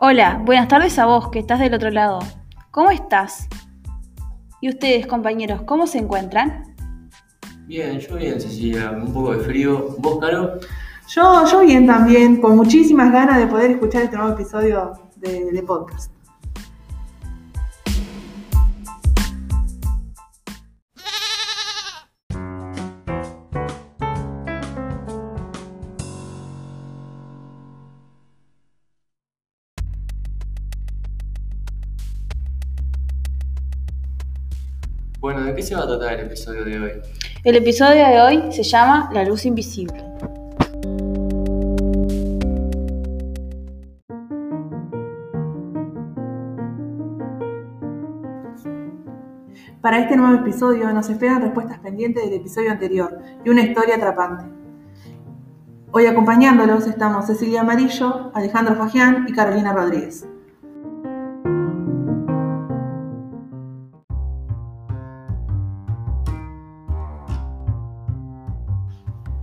Hola, buenas tardes a vos que estás del otro lado. ¿Cómo estás? ¿Y ustedes, compañeros, cómo se encuentran? Bien, yo bien, Cecilia, un poco de frío. ¿Vos, Caro? Yo, yo bien también, con muchísimas ganas de poder escuchar este nuevo episodio de, de podcast. Bueno, ¿de qué se va a tratar el episodio de hoy? El episodio de hoy se llama La luz invisible. Para este nuevo episodio nos esperan respuestas pendientes del episodio anterior y una historia atrapante. Hoy acompañándolos estamos Cecilia Amarillo, Alejandro Fagián y Carolina Rodríguez.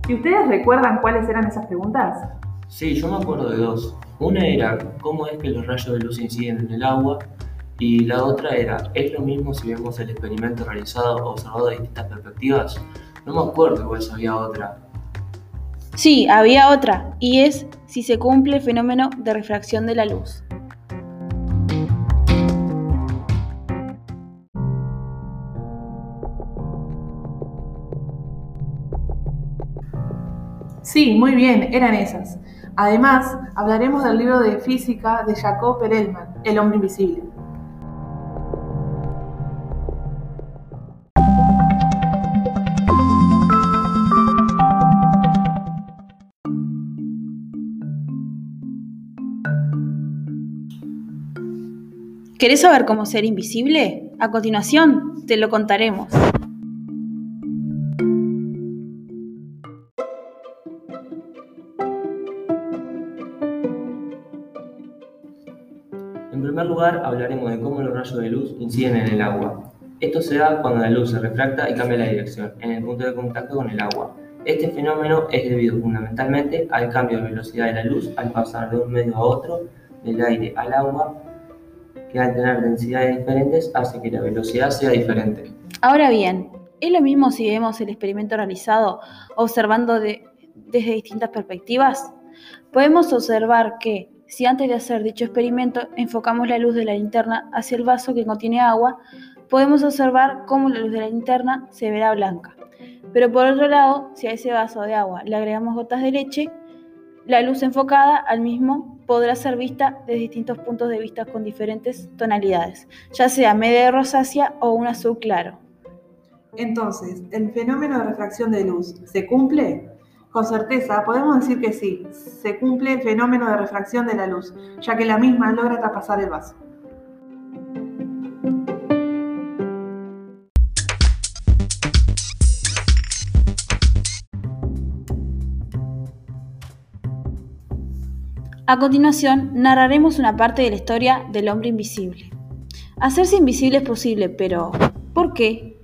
¿Y ustedes recuerdan cuáles eran esas preguntas? Sí, yo me acuerdo de dos. Una era cómo es que los rayos de luz inciden en el agua y la otra era, ¿es lo mismo si vemos el experimento realizado o observado de distintas perspectivas? No me acuerdo igual si había otra. Sí, había otra, y es si se cumple el fenómeno de refracción de la luz. Sí, muy bien, eran esas. Además, hablaremos del libro de física de Jacob Perelman, El hombre invisible. ¿Querés saber cómo ser invisible? A continuación, te lo contaremos. Lugar, hablaremos de cómo los rayos de luz inciden en el agua. Esto se da cuando la luz se refracta y cambia la dirección en el punto de contacto con el agua. Este fenómeno es debido fundamentalmente al cambio de velocidad de la luz al pasar de un medio a otro, del aire al agua, que al tener densidades diferentes hace que la velocidad sea diferente. Ahora bien, ¿es lo mismo si vemos el experimento realizado observando de- desde distintas perspectivas? Podemos observar que si antes de hacer dicho experimento enfocamos la luz de la linterna hacia el vaso que contiene agua, podemos observar cómo la luz de la linterna se verá blanca. Pero por otro lado, si a ese vaso de agua le agregamos gotas de leche, la luz enfocada al mismo podrá ser vista desde distintos puntos de vista con diferentes tonalidades, ya sea media rosácea o un azul claro. Entonces, ¿el fenómeno de refracción de luz se cumple? Con certeza podemos decir que sí, se cumple el fenómeno de refracción de la luz, ya que la misma logra traspasar el vaso. A continuación, narraremos una parte de la historia del hombre invisible. Hacerse invisible es posible, pero ¿por qué?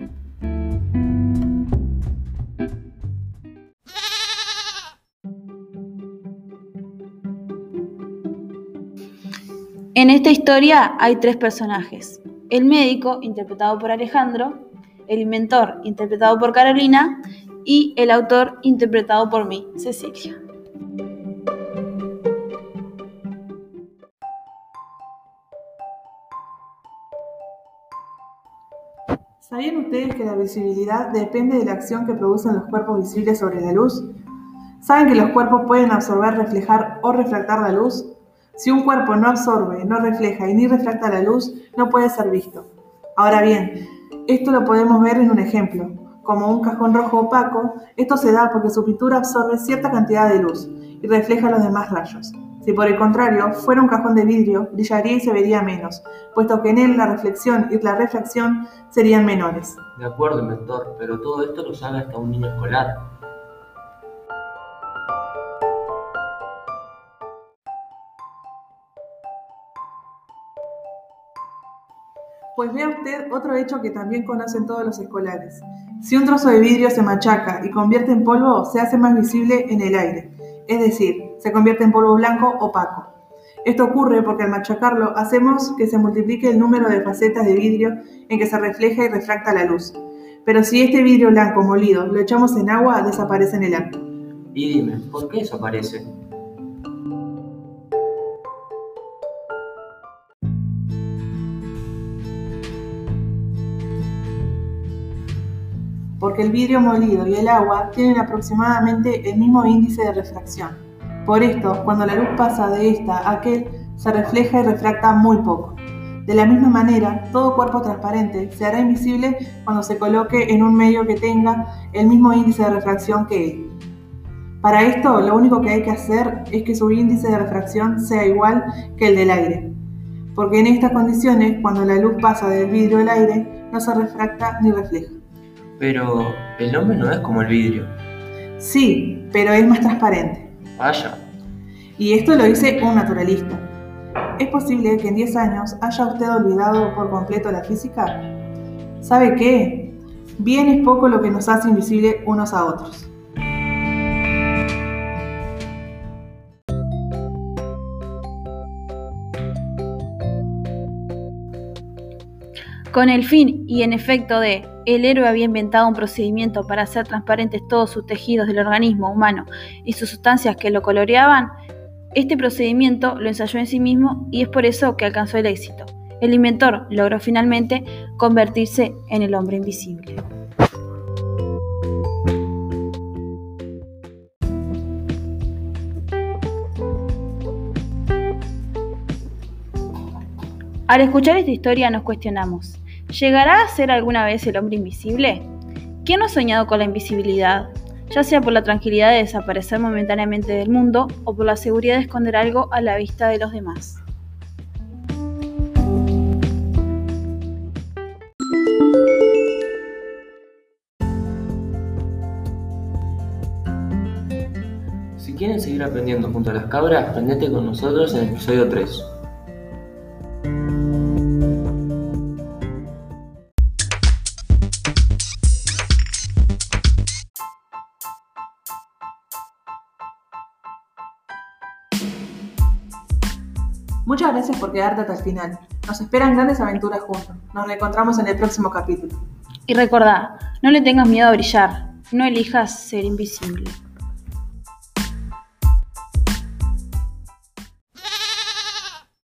En esta historia hay tres personajes. El médico, interpretado por Alejandro, el inventor, interpretado por Carolina, y el autor, interpretado por mí, Cecilia. ¿Sabían ustedes que la visibilidad depende de la acción que producen los cuerpos visibles sobre la luz? ¿Saben que los cuerpos pueden absorber, reflejar o refractar la luz? Si un cuerpo no absorbe, no refleja y ni refracta la luz, no puede ser visto. Ahora bien, esto lo podemos ver en un ejemplo. Como un cajón rojo opaco, esto se da porque su pintura absorbe cierta cantidad de luz y refleja los demás rayos. Si por el contrario fuera un cajón de vidrio, brillaría y se vería menos, puesto que en él la reflexión y la refracción serían menores. De acuerdo, inventor, pero todo esto lo sabe hasta un niño escolar. Pues vea usted otro hecho que también conocen todos los escolares. Si un trozo de vidrio se machaca y convierte en polvo, se hace más visible en el aire, es decir, se convierte en polvo blanco opaco. Esto ocurre porque al machacarlo hacemos que se multiplique el número de facetas de vidrio en que se refleja y refracta la luz. Pero si este vidrio blanco molido lo echamos en agua, desaparece en el acto. Y dime, ¿por qué desaparece? Porque el vidrio molido y el agua tienen aproximadamente el mismo índice de refracción. Por esto, cuando la luz pasa de esta a aquel, se refleja y refracta muy poco. De la misma manera, todo cuerpo transparente se hará invisible cuando se coloque en un medio que tenga el mismo índice de refracción que él. Para esto, lo único que hay que hacer es que su índice de refracción sea igual que el del aire, porque en estas condiciones, cuando la luz pasa del vidrio al aire, no se refracta ni refleja. Pero el hombre no es como el vidrio. Sí, pero es más transparente. Vaya. Y esto lo dice un naturalista. ¿Es posible que en 10 años haya usted olvidado por completo la física? ¿Sabe qué? Bien es poco lo que nos hace invisible unos a otros. Con el fin y en efecto de el héroe había inventado un procedimiento para hacer transparentes todos sus tejidos del organismo humano y sus sustancias que lo coloreaban, este procedimiento lo ensayó en sí mismo y es por eso que alcanzó el éxito. El inventor logró finalmente convertirse en el hombre invisible. Al escuchar esta historia nos cuestionamos, ¿Llegará a ser alguna vez el hombre invisible? ¿Quién no ha soñado con la invisibilidad? Ya sea por la tranquilidad de desaparecer momentáneamente del mundo o por la seguridad de esconder algo a la vista de los demás. Si quieren seguir aprendiendo junto a las cabras, aprendete con nosotros en el episodio 3. Gracias por quedarte hasta el final. Nos esperan grandes aventuras juntos. Nos reencontramos en el próximo capítulo. Y recordá, no le tengas miedo a brillar, no elijas ser invisible.